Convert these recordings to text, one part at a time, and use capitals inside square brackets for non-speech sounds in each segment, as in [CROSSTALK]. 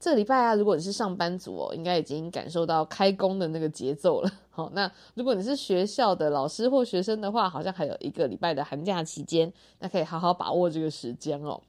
这礼拜啊，如果你是上班族哦，应该已经感受到开工的那个节奏了。[LAUGHS] 好，那如果你是学校的老师或学生的话，好像还有一个礼拜的寒假期间，那可以好好把握这个时间哦。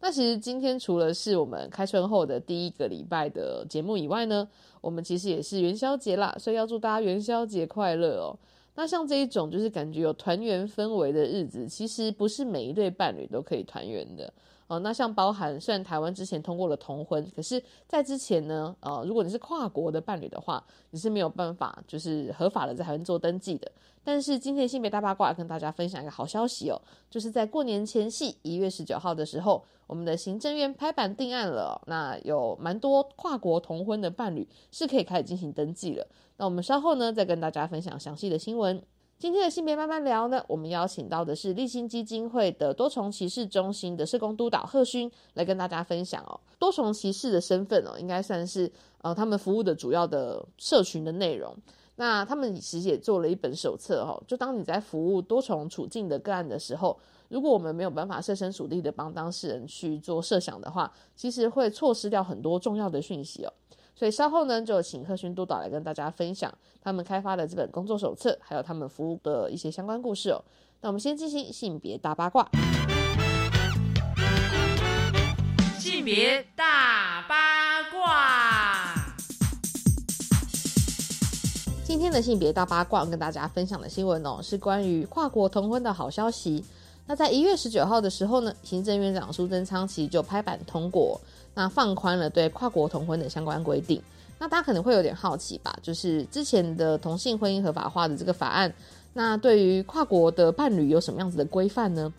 那其实今天除了是我们开春后的第一个礼拜的节目以外呢，我们其实也是元宵节啦，所以要祝大家元宵节快乐哦。那像这一种就是感觉有团圆氛围的日子，其实不是每一对伴侣都可以团圆的。哦，那像包含虽然台湾之前通过了同婚，可是，在之前呢，呃，如果你是跨国的伴侣的话，你是没有办法就是合法的在台湾做登记的。但是今天性别大八卦跟大家分享一个好消息哦，就是在过年前夕一月十九号的时候，我们的行政院拍板定案了，那有蛮多跨国同婚的伴侣是可以开始进行登记了。那我们稍后呢再跟大家分享详细的新闻。今天的性别慢慢聊呢，我们邀请到的是立新基金会的多重歧视中心的社工督导贺勋来跟大家分享哦。多重歧视的身份哦，应该算是呃他们服务的主要的社群的内容。那他们其实也做了一本手册哦，就当你在服务多重处境的个案的时候，如果我们没有办法设身处地的帮当事人去做设想的话，其实会错失掉很多重要的讯息哦。所以稍后呢，就请贺勋督导来跟大家分享他们开发的这本工作手册，还有他们服务的一些相关故事哦。那我们先进行性别大八卦。性别大八卦。今天的性别大八卦跟大家分享的新闻哦，是关于跨国同婚的好消息。那在一月十九号的时候呢，行政院长苏贞昌其实就拍板通过。那放宽了对跨国同婚的相关规定，那大家可能会有点好奇吧？就是之前的同性婚姻合法化的这个法案，那对于跨国的伴侣有什么样子的规范呢？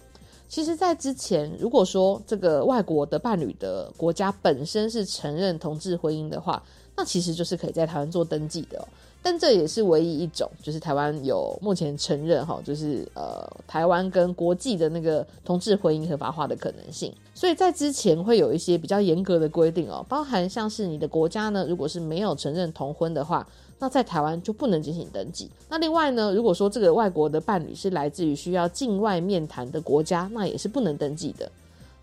其实，在之前，如果说这个外国的伴侣的国家本身是承认同志婚姻的话，那其实就是可以在台湾做登记的。但这也是唯一一种，就是台湾有目前承认哈，就是呃台湾跟国际的那个同志婚姻合法化的可能性。所以在之前会有一些比较严格的规定哦，包含像是你的国家呢，如果是没有承认同婚的话，那在台湾就不能进行登记。那另外呢，如果说这个外国的伴侣是来自于需要境外面谈的国家，那也是不能登记的。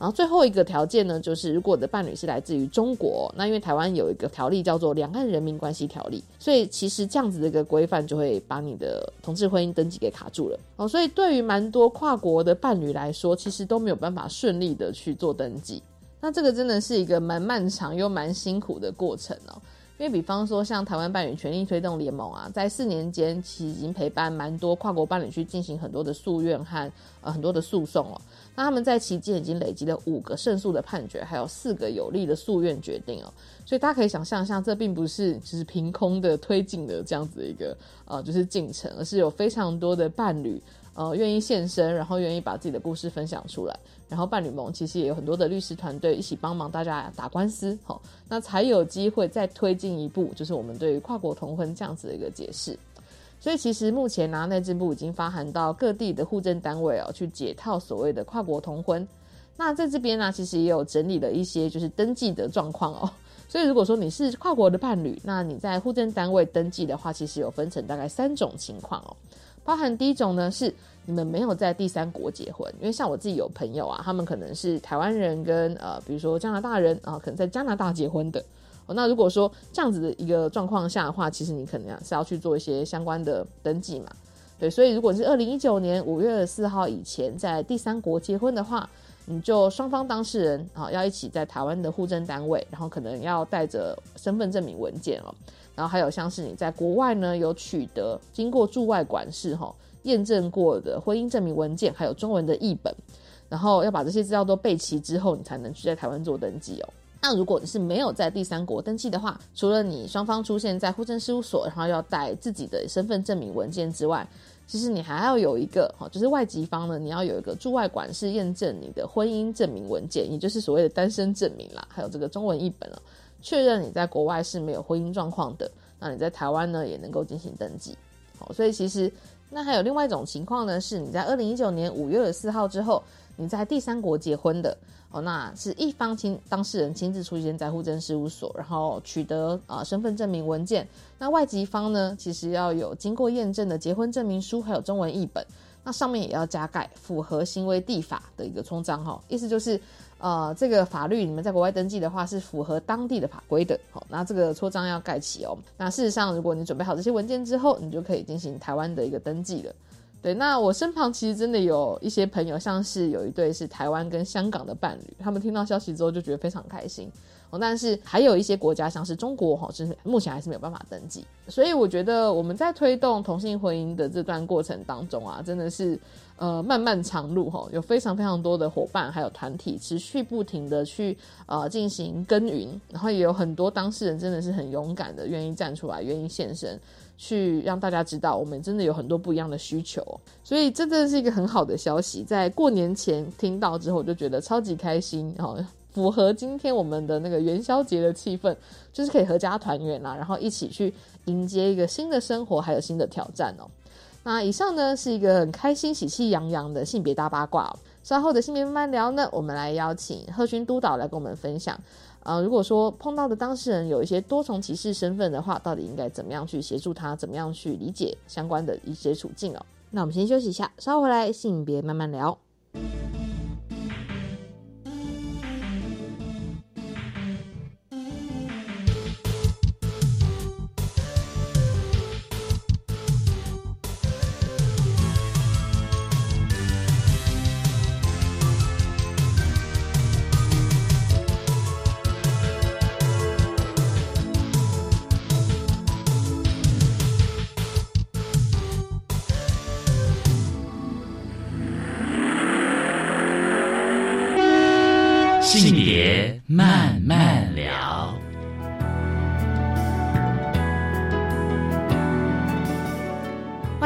然后最后一个条件呢，就是如果我的伴侣是来自于中国，那因为台湾有一个条例叫做《两岸人民关系条例》，所以其实这样子的一个规范就会把你的同志婚姻登记给卡住了哦。所以对于蛮多跨国的伴侣来说，其实都没有办法顺利的去做登记。那这个真的是一个蛮漫长又蛮辛苦的过程哦。因为比方说像台湾伴侣权利推动联盟啊，在四年间其实已经陪伴蛮多跨国伴侣去进行很多的诉愿和呃很多的诉讼哦。那他们在期间已经累积了五个胜诉的判决，还有四个有利的诉愿决定哦。所以大家可以想象一下，这并不是就是凭空的推进的这样子一个呃就是进程，而是有非常多的伴侣呃愿意现身，然后愿意把自己的故事分享出来，然后伴侣盟其实也有很多的律师团队一起帮忙大家打官司，好，那才有机会再推进一步，就是我们对于跨国同婚这样子的一个解释。所以其实目前呢，内政部已经发函到各地的户政单位哦，去解套所谓的跨国同婚。那在这边呢，其实也有整理了一些就是登记的状况哦。所以如果说你是跨国的伴侣，那你在户政单位登记的话，其实有分成大概三种情况哦。包含第一种呢，是你们没有在第三国结婚，因为像我自己有朋友啊，他们可能是台湾人跟呃，比如说加拿大人啊，可能在加拿大结婚的。那如果说这样子的一个状况下的话，其实你可能是要去做一些相关的登记嘛，对，所以如果是二零一九年五月四号以前在第三国结婚的话，你就双方当事人啊要一起在台湾的户政单位，然后可能要带着身份证明文件哦，然后还有像是你在国外呢有取得经过驻外管事哈验证过的婚姻证明文件，还有中文的译本，然后要把这些资料都备齐之后，你才能去在台湾做登记哦。那如果你是没有在第三国登记的话，除了你双方出现在户政事务所，然后要带自己的身份证明文件之外，其实你还要有一个哈，就是外籍方呢，你要有一个驻外管事验证你的婚姻证明文件，也就是所谓的单身证明啦，还有这个中文译本了，确认你在国外是没有婚姻状况的，那你在台湾呢也能够进行登记。好，所以其实那还有另外一种情况呢，是你在二零一九年五月二十四号之后，你在第三国结婚的。哦，那是一方亲当事人亲自出现在户政事务所，然后取得啊身份证明文件。那外籍方呢，其实要有经过验证的结婚证明书，还有中文译本。那上面也要加盖符合行为地法的一个冲章哈，意思就是，呃，这个法律你们在国外登记的话是符合当地的法规的。好，那这个戳章要盖起哦。那事实上，如果你准备好这些文件之后，你就可以进行台湾的一个登记了。对，那我身旁其实真的有一些朋友，像是有一对是台湾跟香港的伴侣，他们听到消息之后就觉得非常开心但是还有一些国家，像是中国哈，是目前还是没有办法登记。所以我觉得我们在推动同性婚姻的这段过程当中啊，真的是呃漫漫长路哈，有非常非常多的伙伴还有团体持续不停的去呃进行耕耘，然后也有很多当事人真的是很勇敢的，愿意站出来，愿意现身。去让大家知道，我们真的有很多不一样的需求，所以这真的是一个很好的消息。在过年前听到之后，我就觉得超级开心，然后符合今天我们的那个元宵节的气氛，就是可以合家团圆啦，然后一起去迎接一个新的生活，还有新的挑战哦。那以上呢是一个很开心、喜气洋洋的性别大八卦。稍后的性别慢慢聊呢，我们来邀请贺勋督导来跟我们分享。啊，如果说碰到的当事人有一些多重歧视身份的话，到底应该怎么样去协助他？怎么样去理解相关的一些处境哦？那我们先休息一下，稍后回来性别慢慢聊。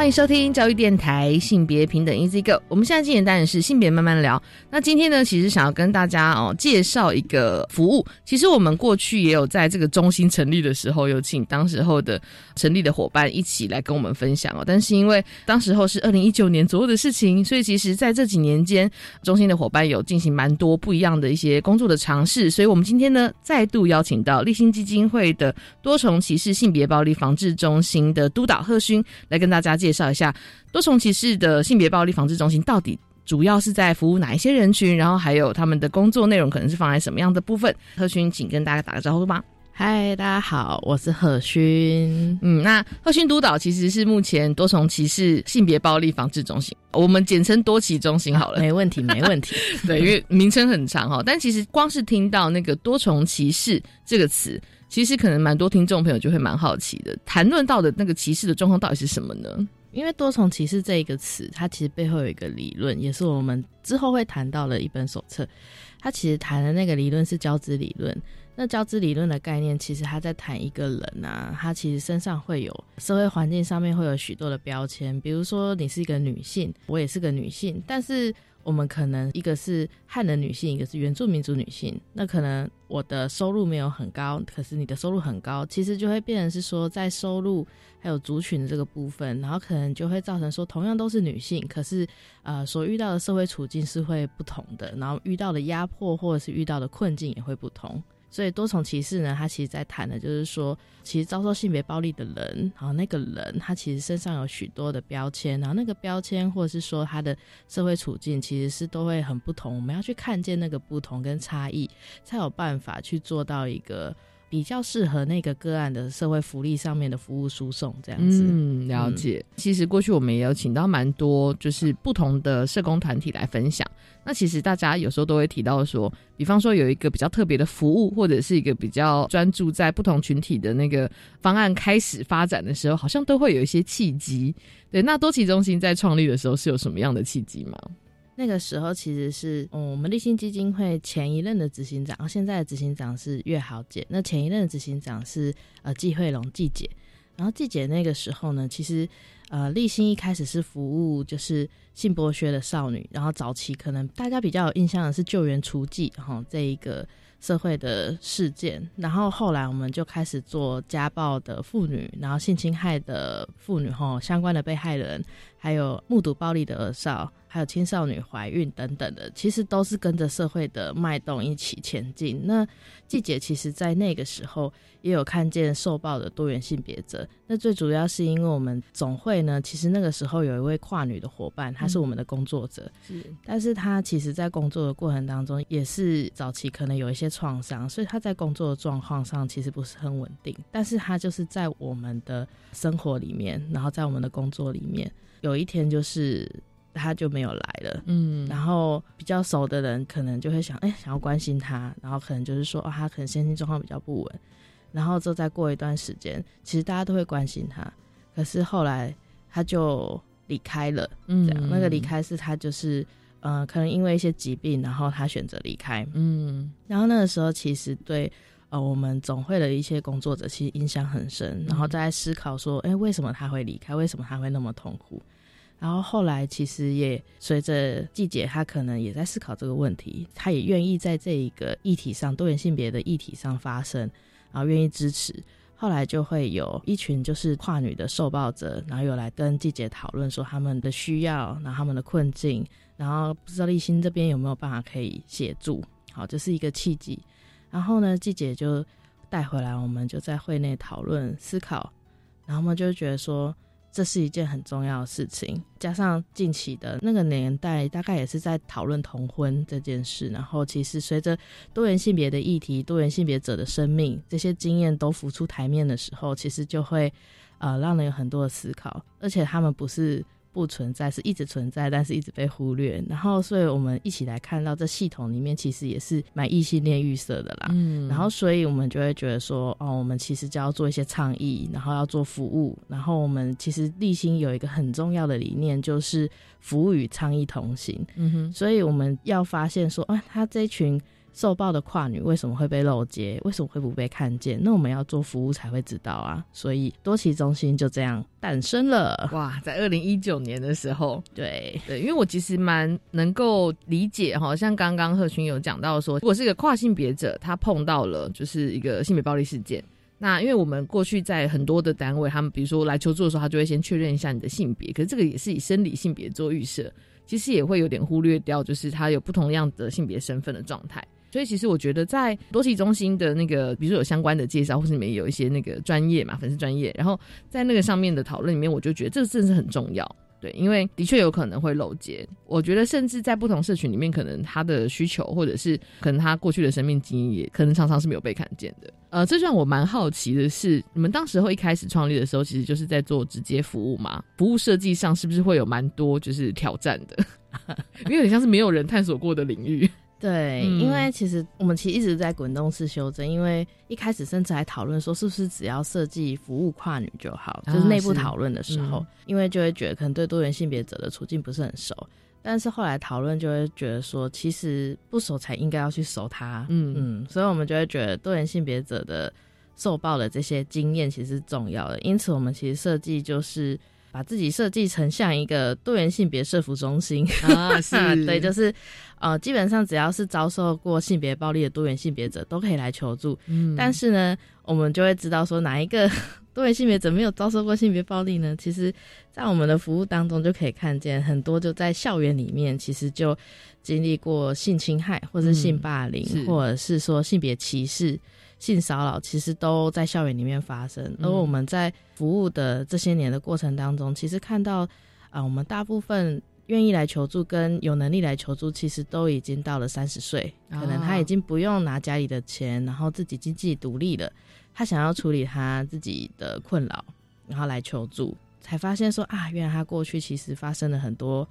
迎收听教育电台性别平等 Easy Go。我们现在进行单元是性别慢慢聊。那今天呢，其实想要跟大家哦介绍一个服务。其实我们过去也有在这个中心成立的时候，有请当时候的成立的伙伴一起来跟我们分享哦。但是因为当时候是二零一九年左右的事情，所以其实在这几年间，中心的伙伴有进行蛮多不一样的一些工作的尝试。所以我们今天呢，再度邀请到立新基金会的多重歧视性别暴力防治中心的督导贺勋来跟大家介绍。介绍一下多重歧视的性别暴力防治中心到底主要是在服务哪一些人群，然后还有他们的工作内容可能是放在什么样的部分？贺勋，请跟大家打个招呼吧。嗨，大家好，我是贺勋。嗯，那贺勋督导其实是目前多重歧视性别暴力防治中心，我们简称多歧中心好了。没问题，没问题。[LAUGHS] 对，因为名称很长哈，但其实光是听到那个多重歧视这个词，其实可能蛮多听众朋友就会蛮好奇的，谈论到的那个歧视的状况到底是什么呢？因为多重歧视这一个词，它其实背后有一个理论，也是我们之后会谈到的一本手册。它其实谈的那个理论是交织理论。那交织理论的概念，其实它在谈一个人啊，他其实身上会有社会环境上面会有许多的标签，比如说你是一个女性，我也是个女性，但是。我们可能一个是汉人女性，一个是原住民族女性。那可能我的收入没有很高，可是你的收入很高，其实就会变成是说，在收入还有族群的这个部分，然后可能就会造成说，同样都是女性，可是呃，所遇到的社会处境是会不同的，然后遇到的压迫或者是遇到的困境也会不同。所以多重歧视呢，他其实在谈的就是说，其实遭受性别暴力的人，然后那个人他其实身上有许多的标签，然后那个标签或者是说他的社会处境，其实是都会很不同。我们要去看见那个不同跟差异，才有办法去做到一个。比较适合那个个案的社会福利上面的服务输送这样子，嗯，了解。其实过去我们也有请到蛮多，就是不同的社工团体来分享。那其实大家有时候都会提到说，比方说有一个比较特别的服务，或者是一个比较专注在不同群体的那个方案开始发展的时候，好像都会有一些契机。对，那多奇中心在创立的时候是有什么样的契机吗？那个时候其实是，嗯，我们立新基金会前一任的执行长，现在的执行长是岳豪姐。那前一任的执行长是呃季慧龙季姐。然后季姐那个时候呢，其实呃立新一开始是服务就是性剥削的少女，然后早期可能大家比较有印象的是救援雏妓哈这一个社会的事件，然后后来我们就开始做家暴的妇女，然后性侵害的妇女哈相关的被害人，还有目睹暴力的儿少。还有青少年怀孕等等的，其实都是跟着社会的脉动一起前进。那季姐其实，在那个时候也有看见受暴的多元性别者。那最主要是因为我们总会呢，其实那个时候有一位跨女的伙伴，她是我们的工作者，是，但是她其实在工作的过程当中，也是早期可能有一些创伤，所以她在工作的状况上其实不是很稳定。但是她就是在我们的生活里面，然后在我们的工作里面，有一天就是。他就没有来了，嗯，然后比较熟的人可能就会想，哎，想要关心他，然后可能就是说，哦，他可能身心状况比较不稳，然后之后再过一段时间，其实大家都会关心他，可是后来他就离开了，嗯，这样，那个离开是他就是，呃，可能因为一些疾病，然后他选择离开，嗯，然后那个时候其实对，呃，我们总会的一些工作者其实印象很深，然后在思考说，哎，为什么他会离开？为什么他会那么痛苦？然后后来，其实也随着季姐，她可能也在思考这个问题，她也愿意在这一个议题上，多元性别的议题上发声，然后愿意支持。后来就会有一群就是跨女的受暴者，然后有来跟季姐讨论说他们的需要，然后他们的困境，然后不知道立新这边有没有办法可以协助。好，这是一个契机。然后呢，季姐就带回来，我们就在会内讨论思考，然后我们就觉得说。这是一件很重要的事情，加上近期的那个年代，大概也是在讨论同婚这件事。然后，其实随着多元性别的议题、多元性别者的生命这些经验都浮出台面的时候，其实就会呃让人有很多的思考，而且他们不是。不存在是一直存在，但是一直被忽略。然后，所以我们一起来看到这系统里面其实也是蛮异性恋预设的啦。嗯，然后，所以我们就会觉得说，哦，我们其实就要做一些倡议，然后要做服务。然后，我们其实立心有一个很重要的理念，就是服务与倡议同行。嗯哼，所以我们要发现说，啊，他这群。受暴的跨女为什么会被漏接？为什么会不被看见？那我们要做服务才会知道啊！所以多奇中心就这样诞生了。哇，在二零一九年的时候，对对，因为我其实蛮能够理解哈，像刚刚贺群有讲到说，如果是一个跨性别者，他碰到了就是一个性别暴力事件，那因为我们过去在很多的单位，他们比如说来求助的时候，他就会先确认一下你的性别，可是这个也是以生理性别做预设，其实也会有点忽略掉，就是他有不同样的性别身份的状态。所以其实我觉得，在多奇中心的那个，比如说有相关的介绍，或是里面有一些那个专业嘛，粉丝专业，然后在那个上面的讨论里面，我就觉得这个真的是很重要，对，因为的确有可能会漏接。我觉得甚至在不同社群里面，可能他的需求，或者是可能他过去的生命经验，也可能常常是没有被看见的。呃，这让我蛮好奇的是，你们当时候一开始创立的时候，其实就是在做直接服务嘛？服务设计上是不是会有蛮多就是挑战的？[LAUGHS] 因为很像是没有人探索过的领域。对，因为其实我们其实一直在滚动式修正，因为一开始甚至还讨论说，是不是只要设计服务跨女就好，就是内部讨论的时候，因为就会觉得可能对多元性别者的处境不是很熟，但是后来讨论就会觉得说，其实不熟才应该要去熟它，嗯。嗯，所以我们就会觉得多元性别者的受报的这些经验其实是重要的，因此我们其实设计就是把自己设计成像一个多元性别社服中心啊，[LAUGHS] 是对，就是。呃，基本上只要是遭受过性别暴力的多元性别者都可以来求助。嗯，但是呢，我们就会知道说哪一个 [LAUGHS] 多元性别者没有遭受过性别暴力呢？其实，在我们的服务当中就可以看见很多就在校园里面，其实就经历过性侵害，或是性霸凌，或者是说性别歧视、性骚扰，其实都在校园里面发生。而我们在服务的这些年的过程当中，其实看到啊，我们大部分。愿意来求助跟有能力来求助，其实都已经到了三十岁，可能他已经不用拿家里的钱，然后自己经济独立了。他想要处理他自己的困扰，然后来求助，才发现说啊，原来他过去其实发生了很多，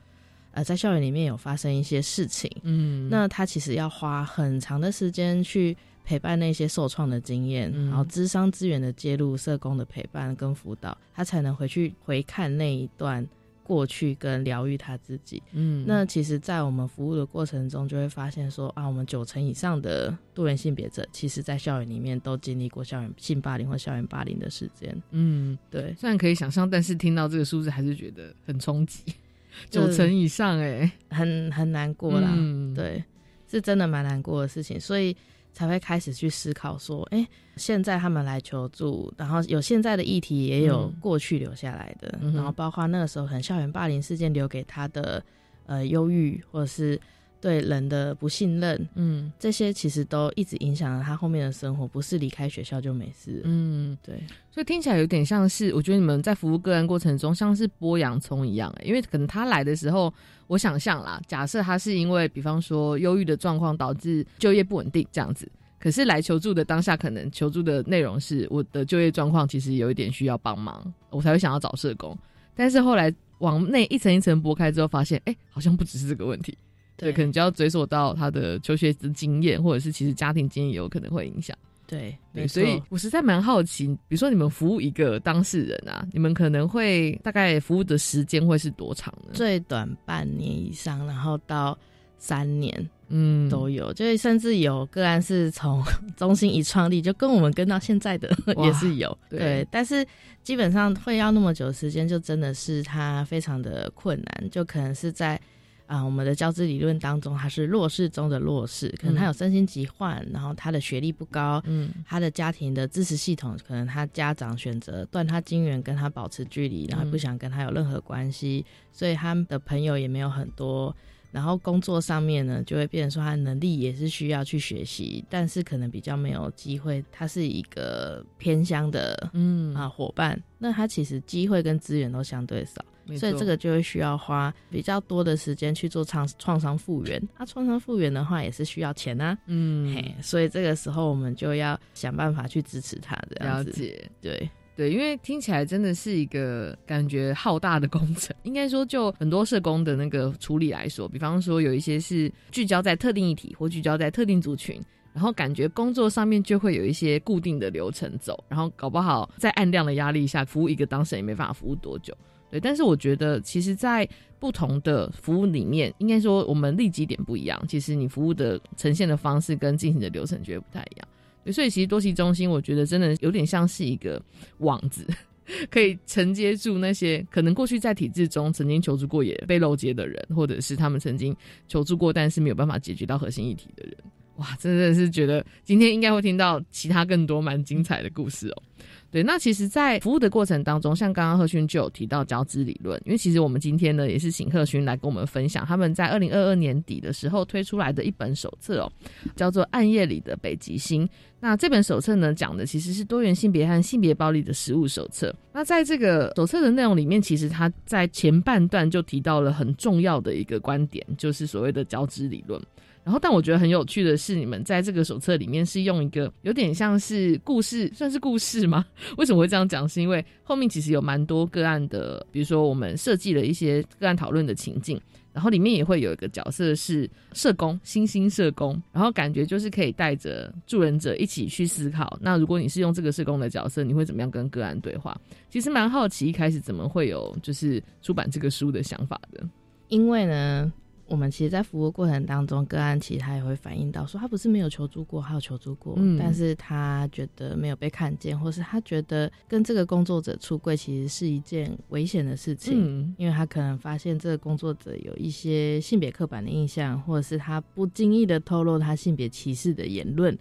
呃，在校园里面有发生一些事情。嗯，那他其实要花很长的时间去陪伴那些受创的经验，然后智商资源的介入、社工的陪伴跟辅导，他才能回去回看那一段。过去跟疗愈他自己。嗯，那其实，在我们服务的过程中，就会发现说啊，我们九成以上的多元性别者，其实在校园里面都经历过校园性霸凌或校园霸凌的事件。嗯，对，虽然可以想象，但是听到这个数字还是觉得很冲击，[LAUGHS] 九成以上哎、很很难过啦。嗯，对，是真的蛮难过的事情，所以才会开始去思考说，哎、现在他们来求助，然后有现在的议题，也有嗯。过去留下来的，嗯然后包括那个时候可能校园霸凌事件留给他的呃忧郁，或者是对人的不信任，嗯这些其实都一直影响了他后面的生活，不是离开学校就没事。嗯，对，所以听起来有点像是，我觉得你们在服务个案过程中像是剥洋葱一样、欸，因为可能他来的时候，我想象啦，假设他是因为比方说忧郁的状况导致就业不稳定这样子，可是来求助的当下，可能求助的内容是我的就业状况其实有一点需要帮忙，我才会想要找社工，但是后来往内一层一层剥开之后，发现哎、好像不只是这个问题。对，可能就要追溯到他的求学的经验，或者是其实家庭经验也有可能会影响。对，对，所以我实在蛮好奇，比如说你们服务一个当事人啊，你们可能会大概服务的时间会是多长呢？最短半年以上，然后到三年。嗯都有，就是甚至有个案是从中心一创立就跟我们跟到现在的 [LAUGHS] 也是有，对对，但是基本上会要那么久的时间，就真的是他非常的困难，就可能是在啊、我们的教资理论当中，他是弱势中的弱势，可能他有身心疾患，然后他的学历不高，嗯他的家庭的支持系统，可能他家长选择断他金源，跟他保持距离，然后不想跟他有任何关系，所以他的朋友也没有很多。然后工作上面呢，就会变成说他能力也是需要去学习，但是可能比较没有机会。他是一个偏乡的嗯啊伙伴，那他其实机会跟资源都相对少，所以这个就会需要花比较多的时间去做创创伤复原。那、创伤复原的话，也是需要钱啊。嗯嘿，所以这个时候我们就要想办法去支持他，这样子。了解。对，对，因为听起来真的是一个感觉浩大的工程。[LAUGHS] 应该说，就很多社工的那个处理来说，比方说有一些是聚焦在特定议题或聚焦在特定族群，然后感觉工作上面就会有一些固定的流程走，然后搞不好在暗量的压力下，服务一个当事人也没办法服务多久。对，但是我觉得，其实，在不同的服务里面，应该说我们立基点不一样，其实你服务的呈现的方式跟进行的流程绝对不太一样。所以其实多期中心，我觉得真的有点像是一个网子，[LAUGHS] 可以承接住那些可能过去在体制中曾经求助过也被漏接的人，或者是他们曾经求助过但是没有办法解决到核心议题的人。哇，真的是觉得今天应该会听到其他更多蛮精彩的故事哦。对，那其实，在服务的过程当中，像刚刚贺勋就有提到交织理论，因为其实我们今天呢也是请贺勋来跟我们分享他们在二零二二年底的时候推出来的一本手册哦，叫做《暗夜里的北极星》。那这本手册呢，讲的其实是多元性别和性别暴力的实务手册。那在这个手册的内容里面，其实他在前半段就提到了很重要的一个观点，就是所谓的交织理论。然后，但我觉得很有趣的是，你们在这个手册里面是用一个有点像是故事，算是故事吗？[LAUGHS] 为什么会这样讲？是因为后面其实有蛮多个案的，比如说我们设计了一些个案讨论的情境，然后里面也会有一个角色是社工，新兴社工，然后感觉就是可以带着助人者一起去思考。那如果你是用这个社工的角色，你会怎么样跟个案对话？其实蛮好奇，一开始怎么会有就是出版这个书的想法的？因为呢，我们其实，在服务过程当中，个案其实他也会反映到说，他不是没有求助过，他有求助过，嗯但是他觉得没有被看见，或是他觉得跟这个工作者出柜其实是一件危险的事情。嗯因为他可能发现这个工作者有一些性别刻板的印象，或者是他不经意的透露他性别歧视的言论，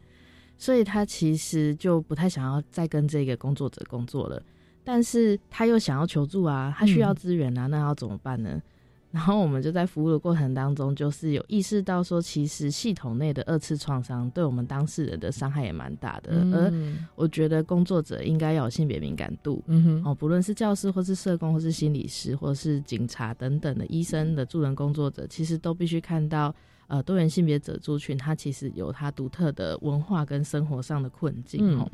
所以他其实就不太想要再跟这个工作者工作了。但是他又想要求助啊，他需要嗯资源啊，那要怎么办呢？然后我们就在服务的过程当中，就是有意识到说，其实系统内的二次创伤对我们当事人的伤害也蛮大的。而嗯我觉得工作者应该要有性别敏感度，嗯哼哦，不论是教师或是社工或是心理师或是警察等等的医生的助人工作者，其实都必须看到，呃，多元性别者族群它其实有它独特的文化跟生活上的困境嗯哦，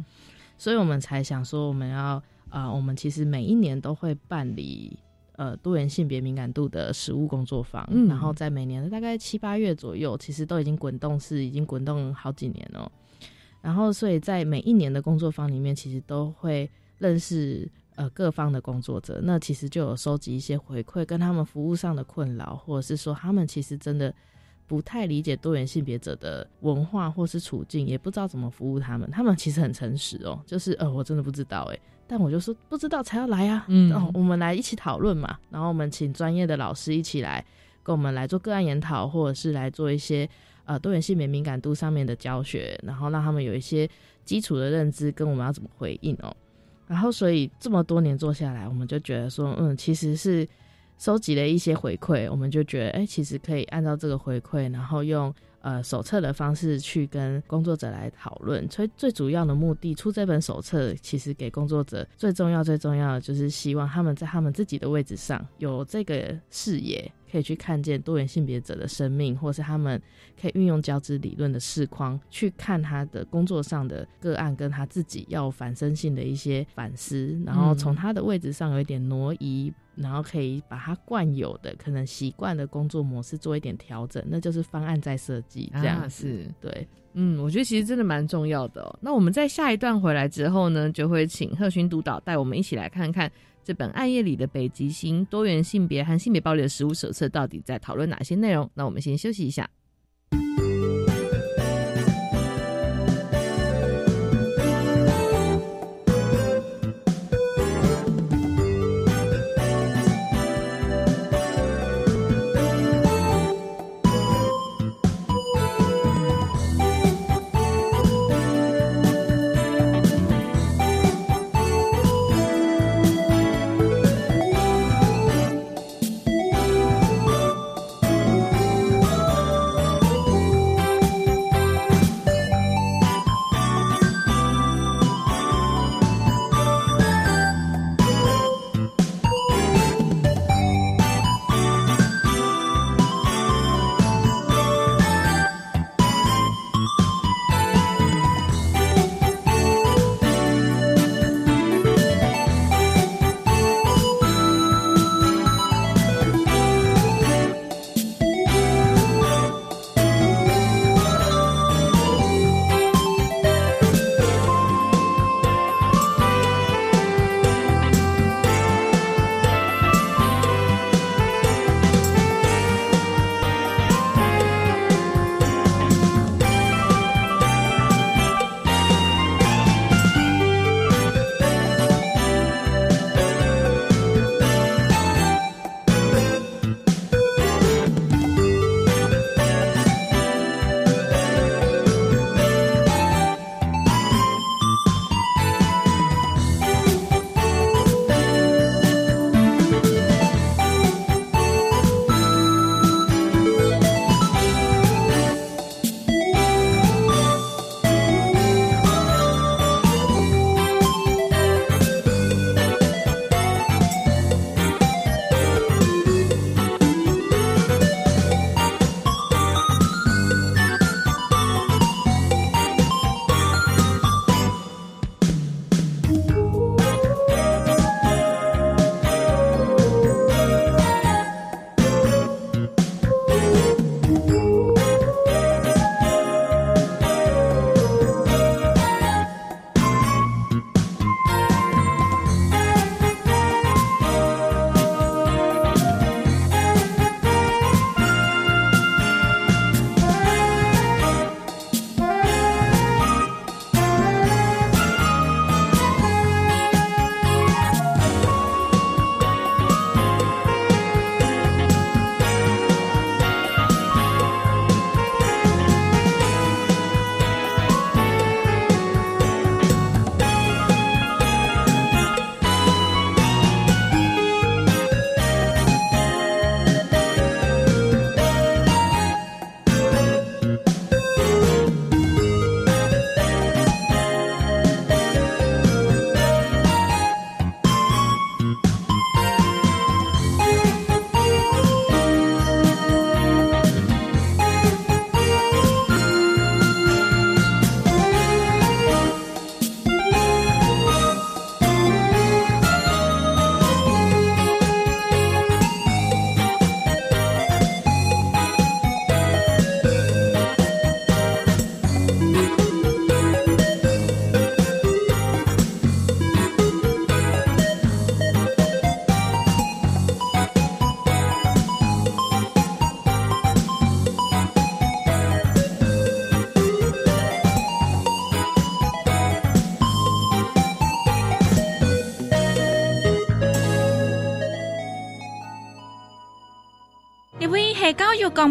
所以我们才想说，我们要啊、呃我们其实每一年都会办理。呃，多元性别敏感度的实务工作坊，嗯然后在每年的大概七八月左右，其实都已经滚动是已经滚动好几年了。然后，所以在每一年的工作坊里面，其实都会认识呃各方的工作者，那其实就有收集一些回馈，跟他们服务上的困扰，或者是说他们其实真的不太理解多元性别者的文化或是处境，也不知道怎么服务他们。他们其实很诚实哦，就是呃我真的不知道诶，但我就说不知道才要来啊，嗯哦，我们来一起讨论嘛，然后我们请专业的老师一起来跟我们来做个案研讨，或者是来做一些呃多元性别敏感度上面的教学，然后让他们有一些基础的认知，跟我们要怎么回应哦。然后，所以这么多年做下来，我们就觉得说，嗯，其实是收集了一些回馈，我们就觉得，哎，其实可以按照这个回馈，然后用呃手册的方式去跟工作者来讨论。所以最主要的目的，出这本手册，其实给工作者最重要、最重要的就是希望他们在他们自己的位置上有这个视野，可以去看见多元性别者的生命，或是他们可以运用交织理论的视框去看他的工作上的个案，跟他自己要反身性的一些反思，然后从他的位置上有一点挪移，然后可以把他惯有的可能习惯的工作模式做一点调整，那就是方案再设计这样。是对，嗯，我觉得其实真的蛮重要的、哦。那我们在下一段回来之后呢，就会请贺勋督导带我们一起来看看这本《暗夜里的北极星：多元性别和性别暴力的实务手册》到底在讨论哪些内容。那我们先休息一下。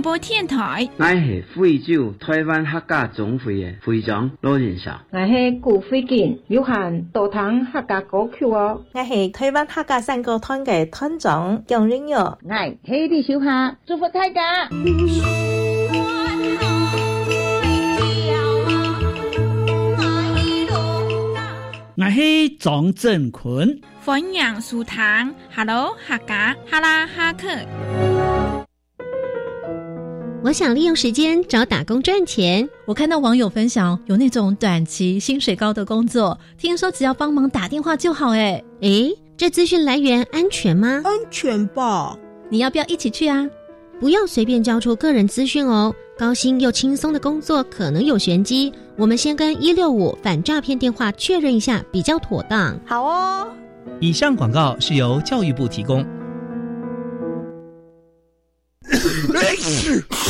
广播电台。我是惠州台湾客家总会的会长罗仁祥。我是古飞健有限道堂客家歌曲哦。我是台湾客家山歌团嘅团长姜仁玉。我是地小下，祝福大家。我是张振坤，欢迎收听 Hello 客家哈拉哈克。我想利用时间找打工赚钱。我看到网友分享有那种短期薪水高的工作，听说只要帮忙打电话就好。哎哎，这资讯来源安全吗？安全吧。你要不要一起去啊？不要随便交出个人资讯哦。高薪又轻松的工作可能有玄机，我们先跟一六五反诈骗电话确认一下，比较妥当。好哦。以上广告是由教育部提供。[LAUGHS]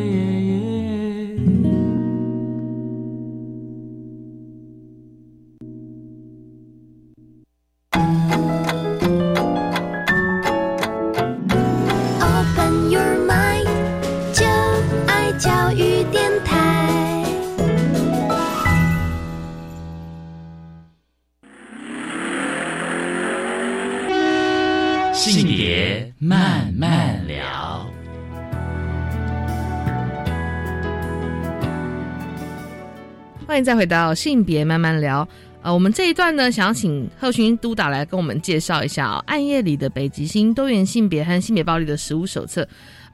慢慢聊。欢迎再回到性别慢慢聊。呃，我们这一段呢，想要请贺勋督导来跟我们介绍一下，《暗夜里的北极星：多元性别和性别暴力的实务手册》。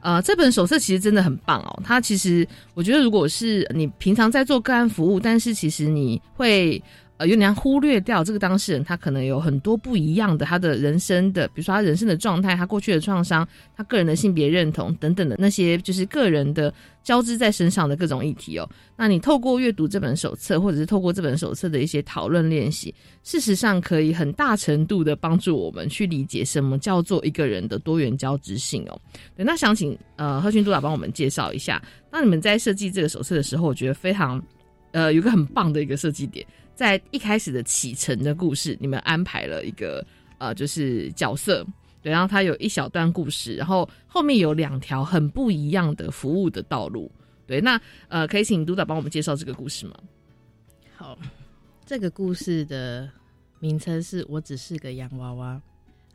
呃，这本手册其实真的很棒哦。它其实，我觉得如果是你平常在做个案服务，但是其实你会。呃，有点忽略掉这个当事人，他可能有很多不一样的他的人生的，比如说他人生的状态，他过去的创伤，他个人的性别认同等等的那些，就是个人的交织在身上的各种议题哦。那你透过阅读这本手册，或者是透过这本手册的一些讨论练习，事实上可以很大程度的帮助我们去理解什么叫做一个人的多元交织性哦。对，那想请呃贺勋督导帮我们介绍一下，那你们在设计这个手册的时候，我觉得非常呃有个很棒的一个设计点。在一开始的启程的故事，你们安排了一个呃，就是角色，对，然后他有一小段故事，然后后面有两条很不一样的服务的道路，对，那呃，可以请督导帮我们介绍这个故事吗？好，这个故事的名称是我只是个洋娃娃，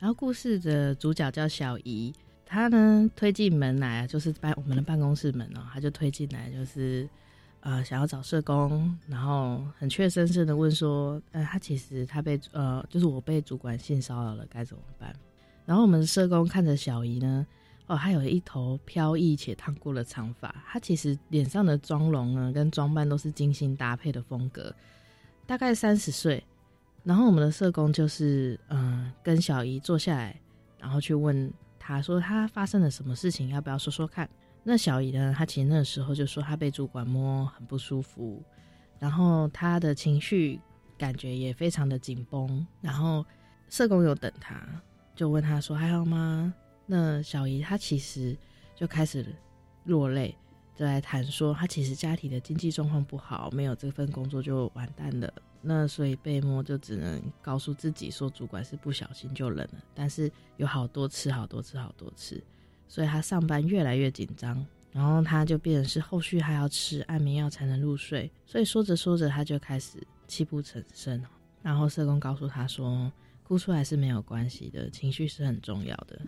然后故事的主角叫小姨，她呢推进门来就是办我们的办公室门哦，她就推进来就是。呃，想要找社工，然后很怯生生的问说：“呃，他其实他被呃，就是我被主管性骚扰了，该怎么办？”然后我们的社工看着小姨呢，哦，她有一头飘逸且烫过的长发，她其实脸上的妆容呢跟装扮都是精心搭配的风格，大概三十岁。然后我们的社工就是嗯，跟小姨坐下来，然后去问她说：“她发生了什么事情？要不要说说看？”那小姨呢？她其实那时候就说她被主管摸很不舒服，然后她的情绪感觉也非常的紧绷。然后社工有等她，就问她说还好吗？那小姨她其实就开始落泪，就来谈说她其实家庭的经济状况不好，没有这份工作就完蛋了。那所以被摸就只能告诉自己说主管是不小心就冷了，但是有好多次、好多次、好多次。所以他上班越来越紧张，然后他就变成是后续还要吃安眠药才能入睡。所以说着说着，他就开始泣不成声。然后社工告诉他说：“哭出来是没有关系的，情绪是很重要的。”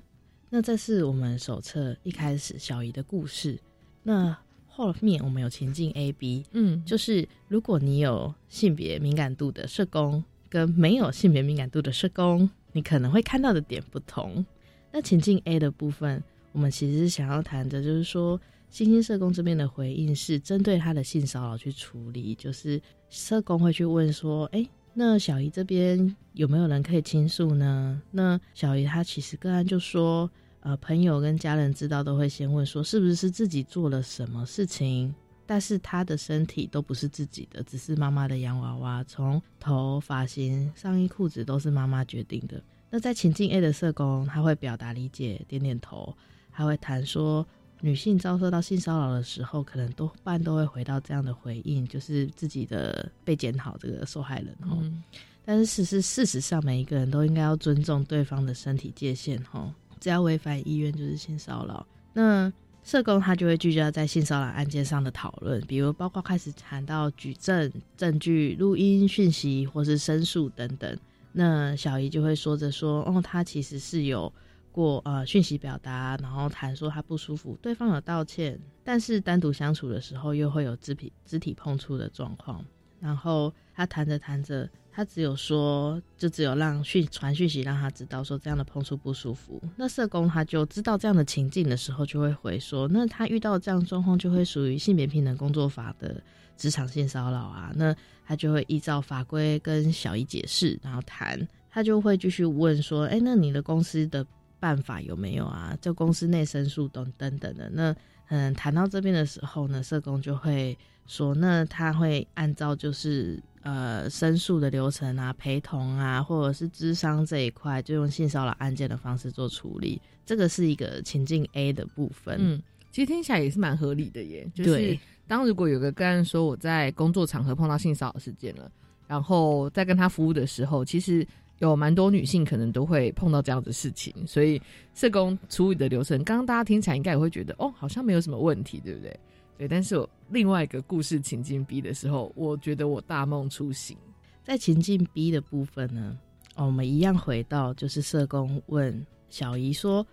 那这是我们手册一开始小姨的故事。那后面我们有情境 A、B，嗯，就是如果你有性别敏感度的社工，跟没有性别敏感度的社工。你可能会看到的点不同。那情境 A 的部分，我们其实想要谈的，就是说，星星社工这边的回应是针对他的性骚扰去处理，就是社工会去问说，哎，那小姨这边有没有人可以倾诉呢？那小姨她其实个案就说，呃，朋友跟家人知道都会先问说，是不是是自己做了什么事情？但是他的身体都不是自己的，只是妈妈的洋娃娃，从头发型、上衣、裤子都是妈妈决定的。那在情境 A 的社工，他会表达理解，点点头，还会谈说，女性遭受到性骚扰的时候，可能多半都会回到这样的回应，就是自己的被检讨这个受害人嗯。但是事实事实上，每一个人都应该要尊重对方的身体界限哈，只要违反意愿就是性骚扰。那社工他就会聚焦在性骚扰案件上的讨论，比如包括开始谈到举证、证据、录音、讯息或是申诉等等。那小姨就会说着说：“哦，他其实是有过呃讯息表达，然后谈说他不舒服，对方有道歉，但是单独相处的时候又会有肢体肢体碰触的状况。然后他谈着谈着。”他只有说，就只有让讯传讯息让他知道说这样的碰触不舒服。那社工他就知道这样的情境的时候，就会回说，那他遇到这样状况就会属于性别平等工作法的职场性骚扰啊。那他就会依照法规跟小姨解释，然后谈。他就会继续问说，哎，那你的公司的办法有没有啊？就公司内申诉等等等的。那嗯，谈到这边的时候呢，社工就会说，那他会按照就是。呃，申诉的流程啊，陪同啊，或者是智商这一块，就用性骚扰案件的方式做处理。这个是一个情境 A 的部分。嗯，其实听起来也是蛮合理的耶。就是当如果有个个案说我在工作场合碰到性骚扰事件了，然后在跟他服务的时候，其实有蛮多女性可能都会碰到这样的事情，所以社工处理的流程，刚刚大家听起来应该也会觉得，哦，好像没有什么问题，对不对？对，但是我另外一个故事情境 B 的时候，我觉得我大梦初醒。在情境 B 的部分呢，我们一样回到，就是社工问小姨说：“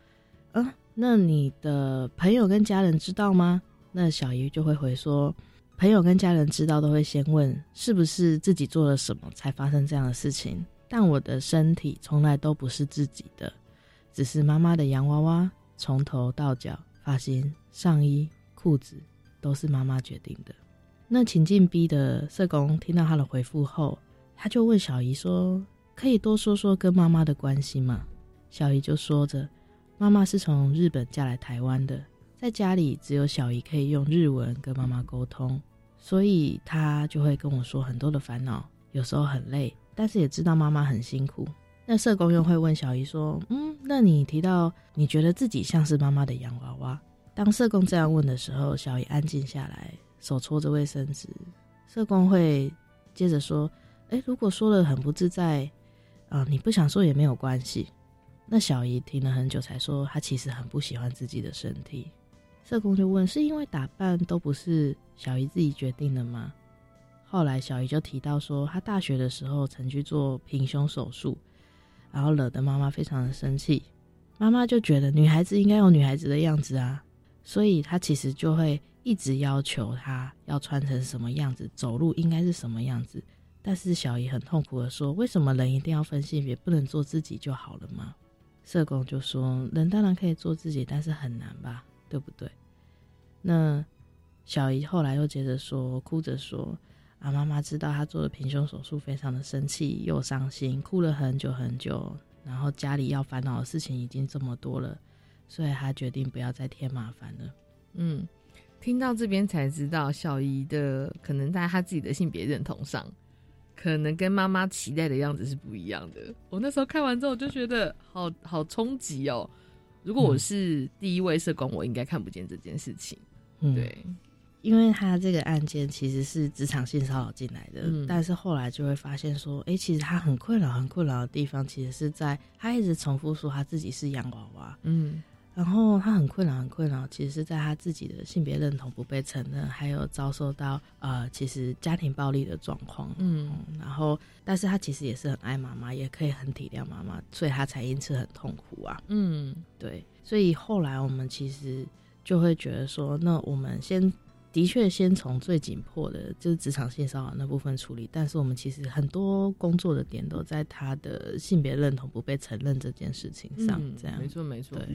嗯，那你的朋友跟家人知道吗？”那小姨就会回说：“朋友跟家人知道，都会先问是不是自己做了什么才发生这样的事情。但我的身体从来都不是自己的，只是妈妈的洋娃娃，从头到脚，发型、上衣、裤子。”都是妈妈决定的。那情境 B 的社工听到他的回复后，他就问小姨说：“可以多说说跟妈妈的关系吗？”小姨就说着：“妈妈是从日本嫁来台湾的，在家里只有小姨可以用日文跟妈妈沟通，所以她就会跟我说很多的烦恼，有时候很累，但是也知道妈妈很辛苦。”那社工又会问小姨说：“嗯，那你提到你觉得自己像是妈妈的洋娃娃？”当社工这样问的时候，小姨安静下来，手搓着卫生纸。社工会接着说：“哎，如果说的很不自在，啊，你不想说也没有关系。”那小姨停了很久，才说：“她其实很不喜欢自己的身体。”社工就问：“是因为打扮都不是小姨自己决定的吗？”后来小姨就提到说：“她大学的时候曾去做平胸手术，然后惹得妈妈非常的生气。妈妈就觉得女孩子应该有女孩子的样子啊。”所以她其实就会一直要求她要穿成什么样子，走路应该是什么样子。但是小姨很痛苦的说：“为什么人一定要分性别，不能做自己就好了吗？”社工就说：“人当然可以做自己，但是很难吧，对不对？”那小姨后来又接着说，哭着说：“啊，妈妈知道她做了平胸手术，非常的生气又伤心，哭了很久很久。然后家里要烦恼的事情已经这么多了。”所以他决定不要再添麻烦了。嗯，听到这边才知道，小姨的可能在她自己的性别认同上，可能跟妈妈期待的样子是不一样的。我那时候看完之后就觉得好好冲击哦。如果我是第一位社工，我应该看不见这件事情。对，因为他这个案件其实是职场性骚扰进来的，但是后来就会发现说，哎，其实他很困扰、很困扰的地方，其实是在他一直重复说他自己是洋娃娃。嗯。然后他很困扰，很困扰，其实是在他自己的性别认同不被承认，还有遭受到呃，其实家庭暴力的状况。嗯，然后，但是他其实也是很爱妈妈，也可以很体谅妈妈，所以他才因此很痛苦啊。嗯，对，所以后来我们其实就会觉得说，那我们先的确先从最紧迫的，就是职场性骚扰那部分处理。但是我们其实很多工作的点都在他的性别认同不被承认这件事情上。这样没错没错。对，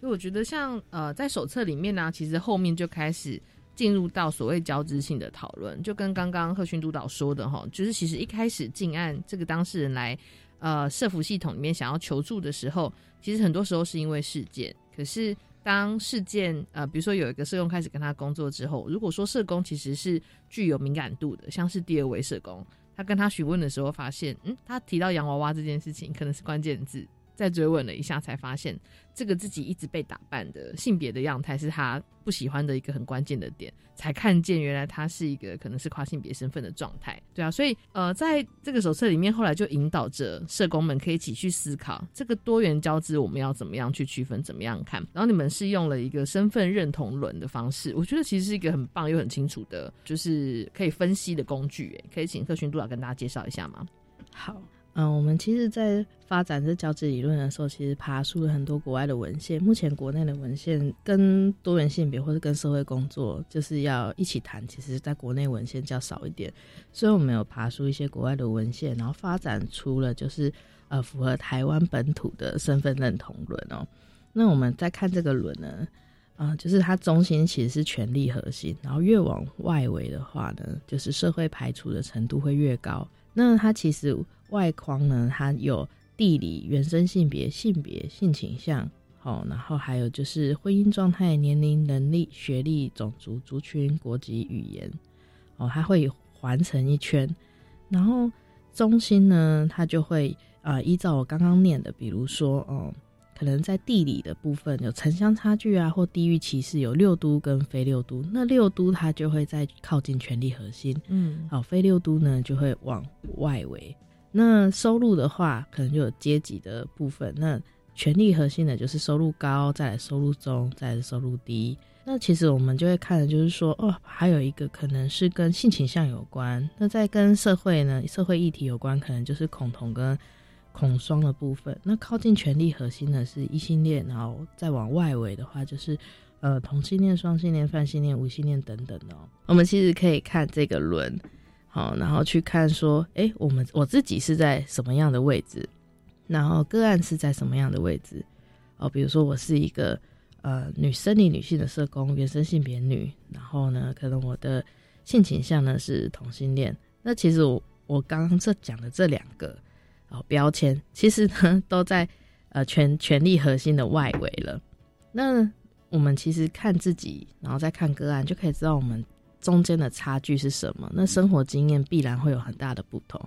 所以我觉得像呃，在手册里面呢，其实后面就开始进入到所谓交织性的讨论，就跟刚刚贺勋督导说的哈，就是其实一开始进案这个当事人来呃社服系统里面想要求助的时候，其实很多时候是因为事件，可是。当事件呃，比如说有一个社工开始跟他工作之后，如果说社工其实是具有敏感度的，像是第二位社工，他跟他询问的时候发现，嗯，他提到洋娃娃这件事情可能是关键字。再追问了一下，才发现这个自己一直被打扮的性别的样态是他不喜欢的一个很关键的点，才看见原来他是一个可能是跨性别身份的状态。对啊，所以呃，在这个手册里面，后来就引导着社工们可以一起去思考这个多元交织，我们要怎么样去区分，怎么样看。然后你们是用了一个身份认同论的方式，我觉得其实是一个很棒又很清楚的，就是可以分析的工具。哎，可以请特训督导跟大家介绍一下吗？好。嗯，我们其实，在发展这交织理论的时候，其实爬出了很多国外的文献。目前国内的文献跟多元性别或者跟社会工作就是要一起谈，其实在国内文献较少一点。所以我们有爬出一些国外的文献，然后发展出了就是呃符合台湾本土的身份认同论哦。那我们再看这个论呢，啊，就是它中心其实是权力核心，然后越往外围的话呢，就是社会排除的程度会越高。那它其实。外框呢，它有地理、原生性别、性别、性倾向，好，然后还有就是婚姻状态、年龄、能力、学历、种族、族群、国籍、语言，哦，它会环成一圈，然后中心呢，它就会啊，依照我刚刚念的，比如说，哦，可能在地理的部分有城乡差距啊，或地域歧视，有六都跟非六都，那六都它就会在靠近权力核心，嗯，好，非六都呢就会往外围。那收入的话，可能就有阶级的部分。那权力核心的就是收入高，再来收入中，再来收入低。那其实我们就会看的就是说，哦，还有一个可能是跟性倾向有关。那在跟社会呢，社会议题有关，可能就是恐同跟恐双的部分。那靠近权力核心的是异性恋，然后再往外围的话，就是呃同性恋、双性恋、泛性恋、无性恋等等的。我们其实可以看这个轮。好，然后去看说，哎，我们我自己是在什么样的位置，然后个案是在什么样的位置？哦，比如说我是一个呃女生理女性的社工，原生性别女，然后呢，可能我的性倾向呢是同性恋。那其实我我刚刚这讲的这两个哦标签，其实呢都在呃权权力核心的外围了。那我们其实看自己，然后再看个案，就可以知道我们。中间的差距是什么？那生活经验必然会有很大的不同，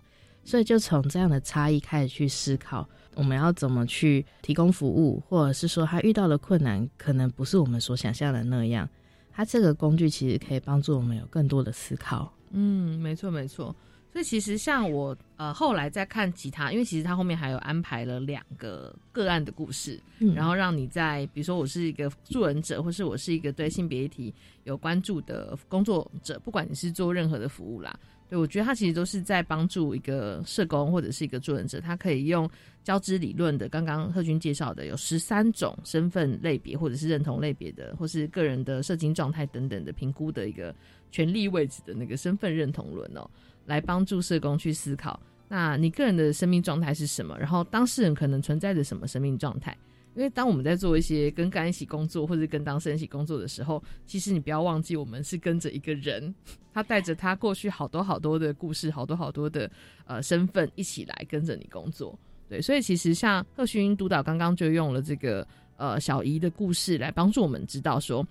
所以就从这样的差异开始去思考，我们要怎么去提供服务，或者是说他遇到的困难可能不是我们所想象的那样。它这个工具其实可以帮助我们有更多的思考。嗯，没错，没错。所以其实像我呃后来在看其他，因为其实他后面还有安排了两个个案的故事，然后让你在比如说我是一个助人者，或是我是一个对性别议题有关注的工作者，不管你是做任何的服务啦，对我觉得他其实都是在帮助一个社工或者是一个助人者，他可以用交织理论的刚刚贺军介绍的有十三种身份类别或者是认同类别的，或是个人的社经状态等等的评估的一个权利位置的那个身份认同论哦。来帮助社工去思考，那你个人的生命状态是什么？然后当事人可能存在着什么生命状态？因为当我们在做一些跟干一起工作或者跟当事人一起工作的时候，其实你不要忘记，我们是跟着一个人，[LAUGHS] 他带着他过去好多好多的故事，好多好多的呃身份一起来跟着你工作。对，所以其实像贺勋督导刚刚就用了这个呃小姨的故事来帮助我们知道说。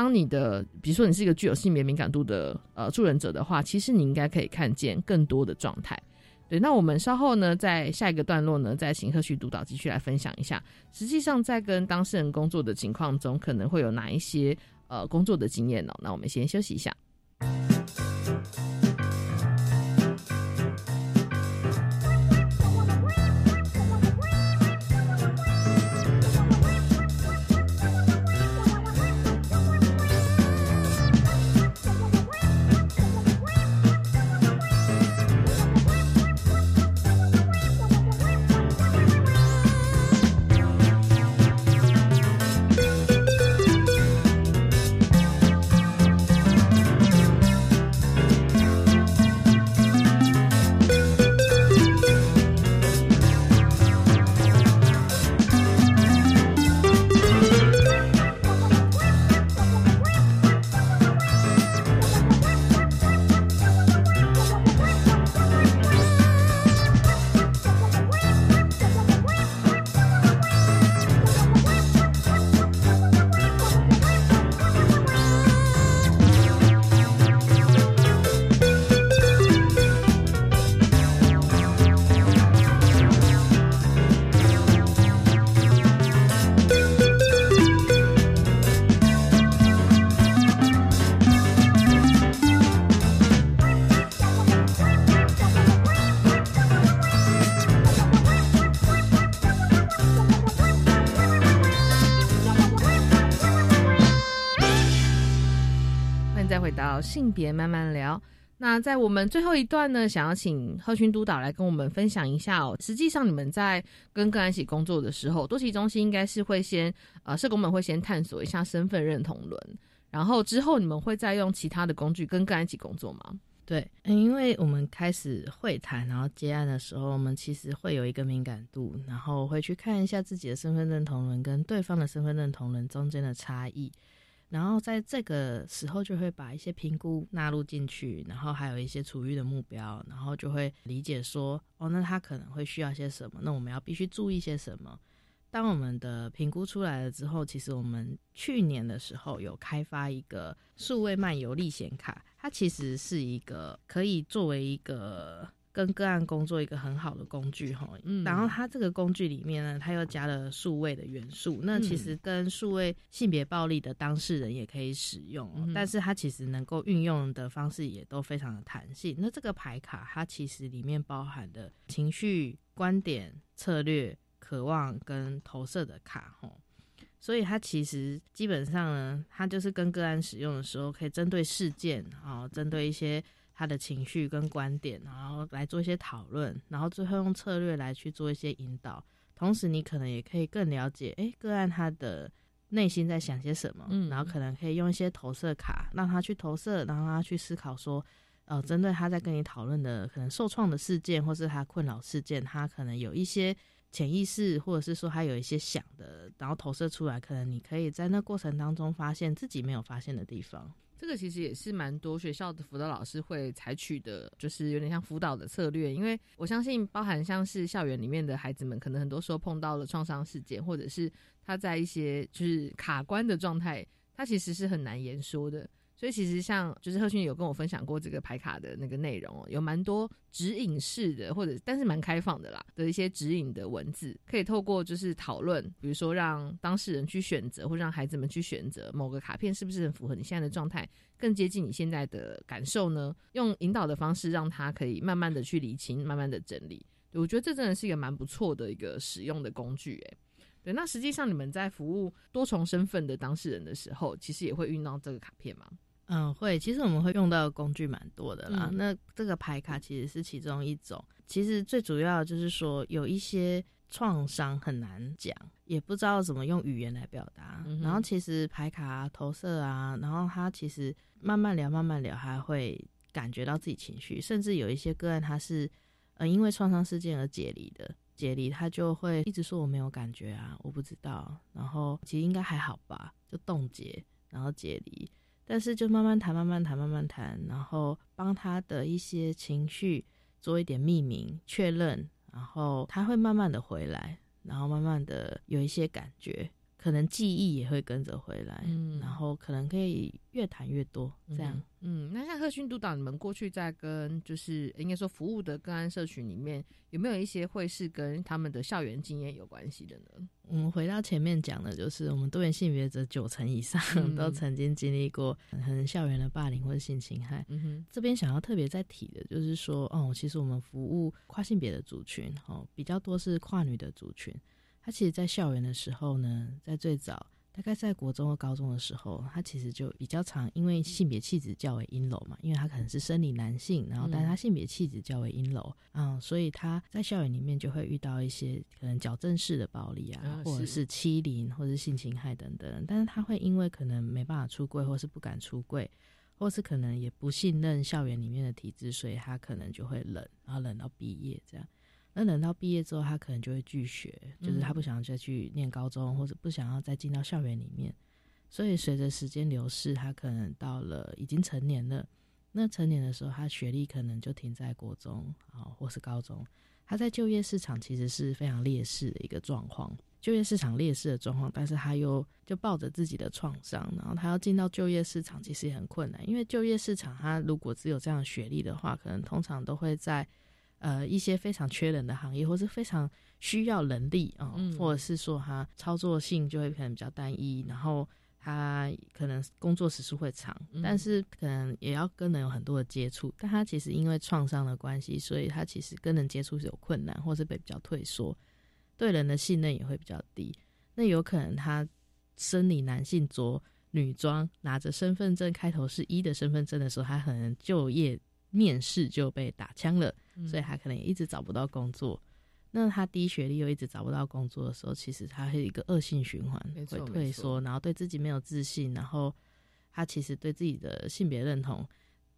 当你的，比如说你是一个具有性别敏感度的呃助人者的话，其实你应该可以看见更多的状态。对，那我们稍后呢，在下一个段落呢，再请贺旭督导继续来分享一下，实际上在跟当事人工作的情况中，可能会有哪一些呃工作的经验呢？那我们先休息一下。性别慢慢聊。那在我们最后一段呢，想要请贺勋督导来跟我们分享一下哦。实际上，你们在跟个案一起工作的时候，多奇中心应该是会先呃，社工们会先探索一下身份认同轮，然后之后你们会再用其他的工具跟个案一起工作吗？对，因为我们开始会谈，然后接案的时候，我们其实会有一个敏感度，然后会去看一下自己的身份认同轮跟对方的身份认同轮中间的差异。然后在这个时候就会把一些评估纳入进去，然后还有一些处遇的目标，然后就会理解说，哦，那他可能会需要些什么，那我们要必须注意些什么。当我们的评估出来了之后，其实我们去年的时候有开发一个数位漫游历险卡，它其实是一个可以作为一个。跟个案工作一个很好的工具哈，嗯然后它这个工具里面呢，它又加了数位的元素，那其实跟数位性别暴力的当事人也可以使用，但是它其实能够运用的方式也都非常的弹性。那这个牌卡它其实里面包含的情绪、观点、策略、渴望跟投射的卡哈，所以它其实基本上呢，它就是跟个案使用的时候，可以针对事件啊，针对一些。他的情绪跟观点，然后来做一些讨论，然后最后用策略来去做一些引导。同时，你可能也可以更了解，哎，个案他的内心在想些什么。嗯，然后可能可以用一些投射卡，让他去投射，让他去思考说，呃，针对他在跟你讨论的可能受创的事件，或是他困扰事件，他可能有一些潜意识，或者是说他有一些想的，然后投射出来，可能你可以在那过程当中发现自己没有发现的地方。这个其实也是蛮多学校的辅导老师会采取的，就是有点像辅导的策略。因为我相信，包含像是校园里面的孩子们，可能很多时候碰到了创伤事件，或者是他在一些就是卡关的状态，他其实是很难言说的。所以其实像就是贺勋有跟我分享过这个牌卡的那个内容，有蛮多指引式的，或者但是蛮开放的啦的一些指引的文字，可以透过就是讨论，比如说让当事人去选择，或让孩子们去选择某个卡片是不是很符合你现在的状态，更接近你现在的感受呢？用引导的方式让他可以慢慢的去理清，慢慢的整理。我觉得这真的是一个蛮不错的一个使用的工具，诶。对，那实际上你们在服务多重身份的当事人的时候，其实也会运用到这个卡片吗？嗯，会，其实我们会用到的工具蛮多的啦。那这个牌卡其实是其中一种。其实最主要就是说，有一些创伤很难讲，也不知道怎么用语言来表达。然后其实牌卡投射啊，然后他其实慢慢聊，慢慢聊，还会感觉到自己情绪。甚至有一些个案，他是呃因为创伤事件而解离的，解离他就会一直说我没有感觉啊，我不知道。然后其实应该还好吧，就冻结，然后解离。但是就慢慢谈，慢慢谈，慢慢谈，然后帮他的一些情绪做一点命名、确认，然后他会慢慢的回来，然后慢慢的有一些感觉。可能记忆也会跟着回来，嗯，然后可能可以越谈越多，这样，嗯，那像贺勋督导，你们过去在跟就是应该说服务的个案社群里面，有没有一些会是跟他们的校园经验有关系的呢？我们回到前面讲的，就是我们多元性别者九成以上都曾经经历过很校园的霸凌或者性侵害。嗯哼，这边想要特别再提的，就是说，哦，其实我们服务跨性别的族群，哦，比较多是跨女的族群。他其实，在校园的时候呢，在最早，大概在国中和高中的时候，他其实就比较常，因为性别气质较为阴柔嘛，因为他可能是生理男性，然后但他性别气质较为阴柔啊，所以他在校园里面就会遇到一些可能矫正式的暴力啊，或者是欺凌，或者是性侵害等等。但是他会因为可能没办法出柜，或是不敢出柜，或是可能也不信任校园里面的体制，所以他可能就会冷，然后冷到毕业这样。那等到毕业之后，他可能就会拒学，就是他不想再去念高中，或者不想要再进到校园里面。所以随着时间流逝，他可能到了已经成年了。那成年的时候，他学历可能就停在国中啊，或是高中。他在就业市场其实是非常劣势的一个状况，就业市场劣势的状况，但是他又就抱着自己的创伤，然后他要进到就业市场，其实也很困难，因为就业市场他如果只有这样学历的话，可能通常都会在。呃，一些非常缺人的行业，或是非常需要人力啊，或者是说他操作性就会可能比较单一，然后他可能工作时数会长，但是可能也要跟人有很多的接触，但他其实因为创伤的关系，所以他其实跟人接触是有困难，或是被比较退缩，对人的信任也会比较低。那有可能他生理男性着女装，拿着身份证开头是一的身份证的时候，他可能就业面试就被打枪了，所以他可能也一直找不到工作。那他低学历又一直找不到工作的时候，其实他是一个恶性循环，会退缩，然后对自己没有自信，然后他其实对自己的性别认同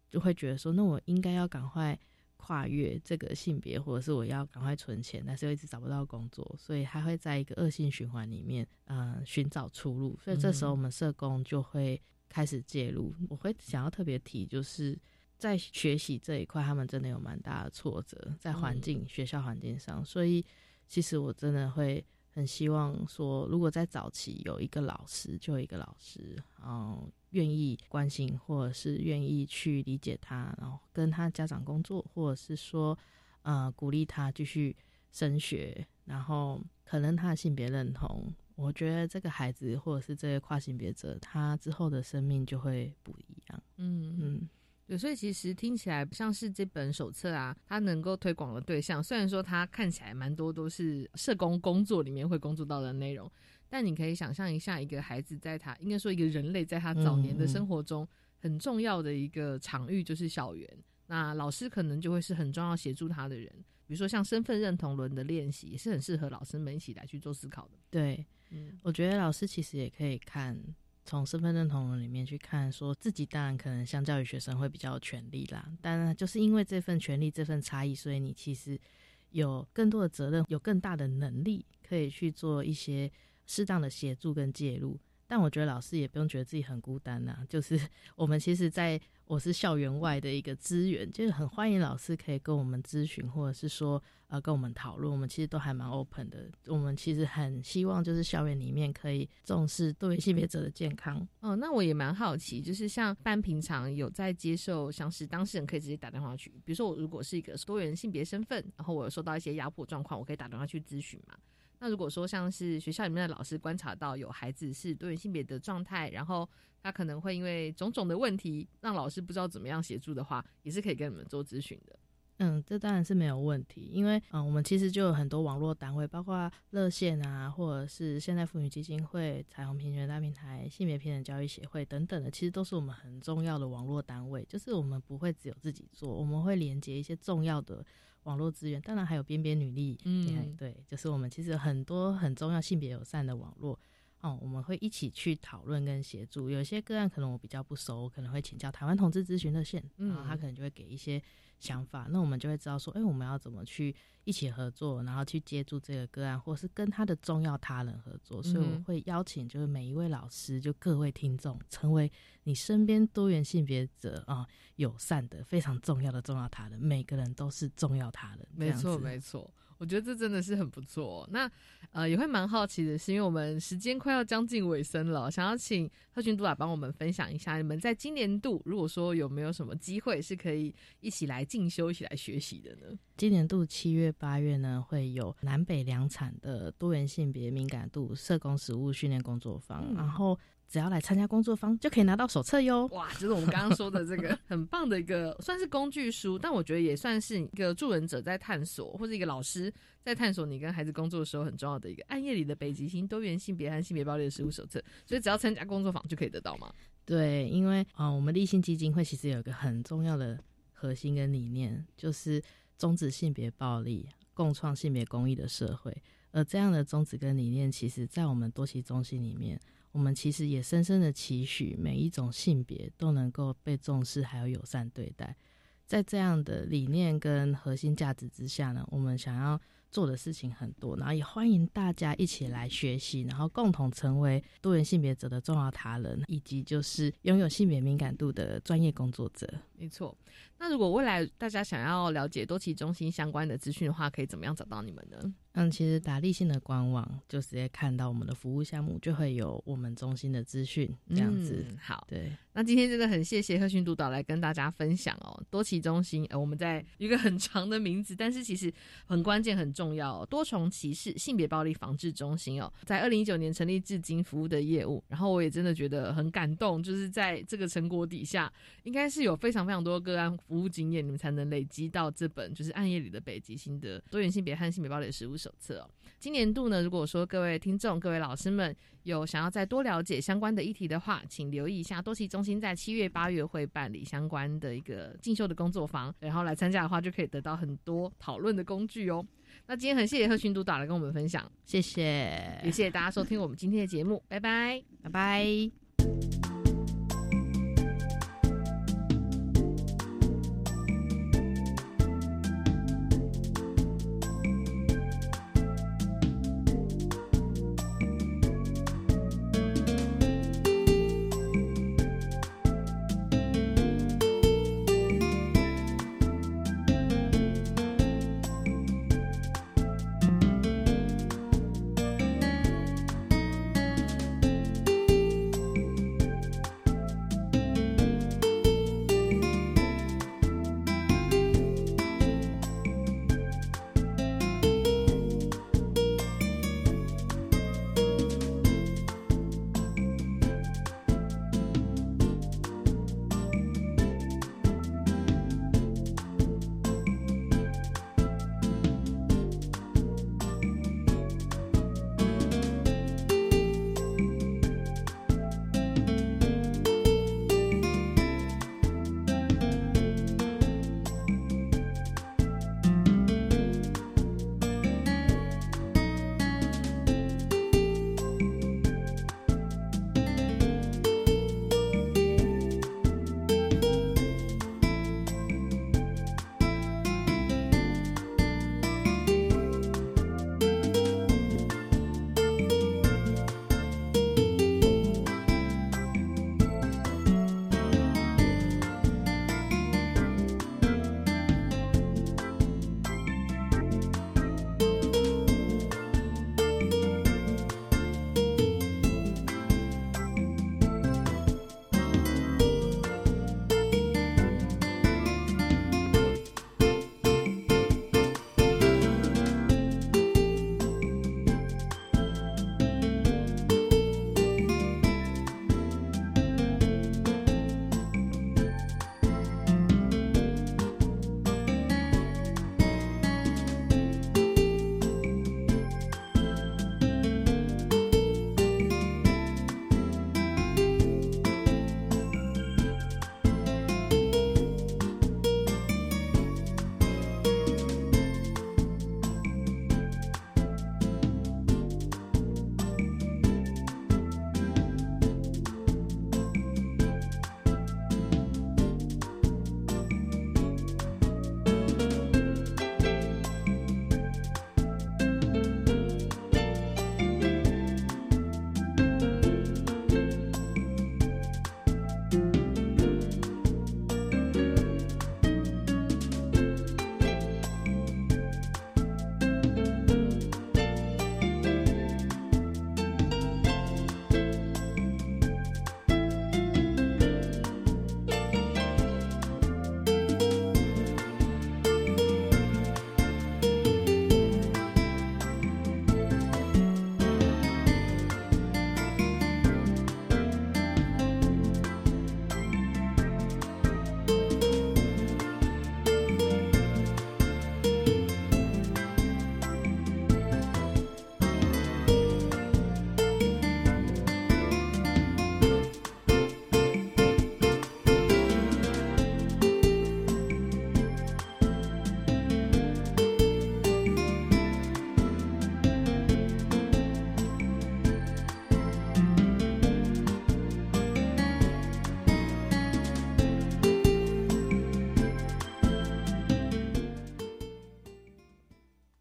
就会觉得说，那我应该要赶快跨越这个性别，或者是我要赶快存钱，但是又一直找不到工作，所以他会在一个恶性循环里面，嗯，寻找出路。所以这时候我们社工就会开始介入。我会想要特别提，就是。在学习这一块，他们真的有蛮大的挫折，在环境、学校环境上，所以其实我真的会很希望说，如果在早期有一个老师，就有一个老师，嗯，愿意关心，或者是愿意去理解他，然后跟他家长工作，或者是说，呃，鼓励他继续升学，然后可能他的性别认同，我觉得这个孩子或者是这些跨性别者，他之后的生命就会不一样。嗯嗯。对，所以其实听起来像是这本手册啊，它能够推广的对象，虽然说它看起来蛮多都是社工工作里面会工作到的内容，但你可以想象一下，一个孩子在他应该说一个人类在他早年的生活中很重要的一个场域就是校园，那老师可能就会是很重要协助他的人，比如说像身份认同轮的练习，也是很适合老师们一起来去做思考的。对，嗯，我觉得老师其实也可以看。从身份认同里面去看，说自己当然可能相较于学生会比较有权利啦，但就是因为这份权利、这份差异，所以你其实有更多的责任，有更大的能力，可以去做一些适当的协助跟介入。但我觉得老师也不用觉得自己很孤单呐，就是 [LAUGHS] 我们其实，在我是校园外的一个资源，就是很欢迎老师可以跟我们咨询，或者是说呃跟我们讨论，我们其实都还蛮 open 的。我们其实很希望就是校园里面可以重视多元性别者的健康。哦，那我也蛮好奇，就是像班平常有在接受，像是当事人可以直接打电话去，比如说我如果是一个多元性别身份，然后我有受到一些压迫状况，我可以打电话去咨询嘛？那如果说像是学校里面的老师观察到有孩子是多元性别的状态，然后他可能会因为种种的问题让老师不知道怎么样协助的话，也是可以跟你们做咨询的。嗯，这当然是没有问题，因为嗯，我们其实就有很多网络单位，包括热线啊，或者是现代妇女基金会、彩虹平权大平台、性别平等教育协会等等的，其实都是我们很重要的网络单位。就是我们不会只有自己做，我们会连接一些重要的。网络资源，当然还有边边女力，嗯，对，就是我们其实很多很重要性别友善的网络。哦，我们会一起去讨论跟协助。有些个案可能我比较不熟，我可能会请教台湾同志咨询热线，然后他可能就会给一些想法。那我们就会知道说，哎，我们要怎么去一起合作，然后去接住这个个案，或是跟他的重要他人合作。所以我会邀请，就是每一位老师，就各位听众，成为你身边多元性别者啊，友善的非常重要的重要他人。每个人都是重要他人，没错，没错。我觉得这真的是很不错。那呃，也会蛮好奇的，是因为我们时间快要将近尾声了，想要请贺群督来帮我们分享一下，你们在今年度如果说有没有什么机会是可以一起来进修、一起来学习的呢？今年度七月、八月呢，会有南北两场的多元性别敏感度社工实务训练工作坊，然后。只要来参加工作坊，就可以拿到手册哟！哇，就是我们刚刚说的这个很棒的一个，算是工具书，但我觉得也算是一个助人者在探索，或者一个老师在探索你跟孩子工作的时候很重要的一个暗夜里的北极星多元性别和性别暴力的实务手册。所以只要参加工作坊就可以得到吗？对，因为啊，我们立信基金会其实有一个很重要的核心跟理念，就是终止性别暴力，共创性别公益的社会。而这样的宗旨跟理念，其实在我们多期中心里面。我们其实也深深的期许每一种性别都能够被重视，还有友善对待。在这样的理念跟核心价值之下呢，我们想要做的事情很多，然后也欢迎大家一起来学习，然后共同成为多元性别者的重要他人，以及就是拥有性别敏感度的专业工作者。没错。那如果未来大家想要了解多奇中心相关的资讯的话，可以怎么样找到你们呢？嗯，其实打立信的官网就直接看到我们的服务项目，就会有我们中心的资讯这样子。好，对。那今天真的很谢谢贺勋督导来跟大家分享哦，多奇中心，呃，我们在一个很长的名字，但是其实很关键很重要，多重歧视性别暴力防治中心哦，在二零一九年成立至今服务的业务，然后我也真的觉得很感动，就是在这个成果底下，应该是有非常非常多个案服务经验，你们才能累积到这本就是暗夜里的北极星的多元性别和性别暴力的实务。手册哦，今年度呢，如果说各位听众、各位老师们有想要再多了解相关的议题的话，请留意一下多奇中心在七月、八月会办理相关的一个进修的工作坊，然后来参加的话，就可以得到很多讨论的工具哦。那今天很谢谢贺群督导来跟我们分享，谢谢，也谢谢大家收听我们今天的节目，拜拜，拜拜。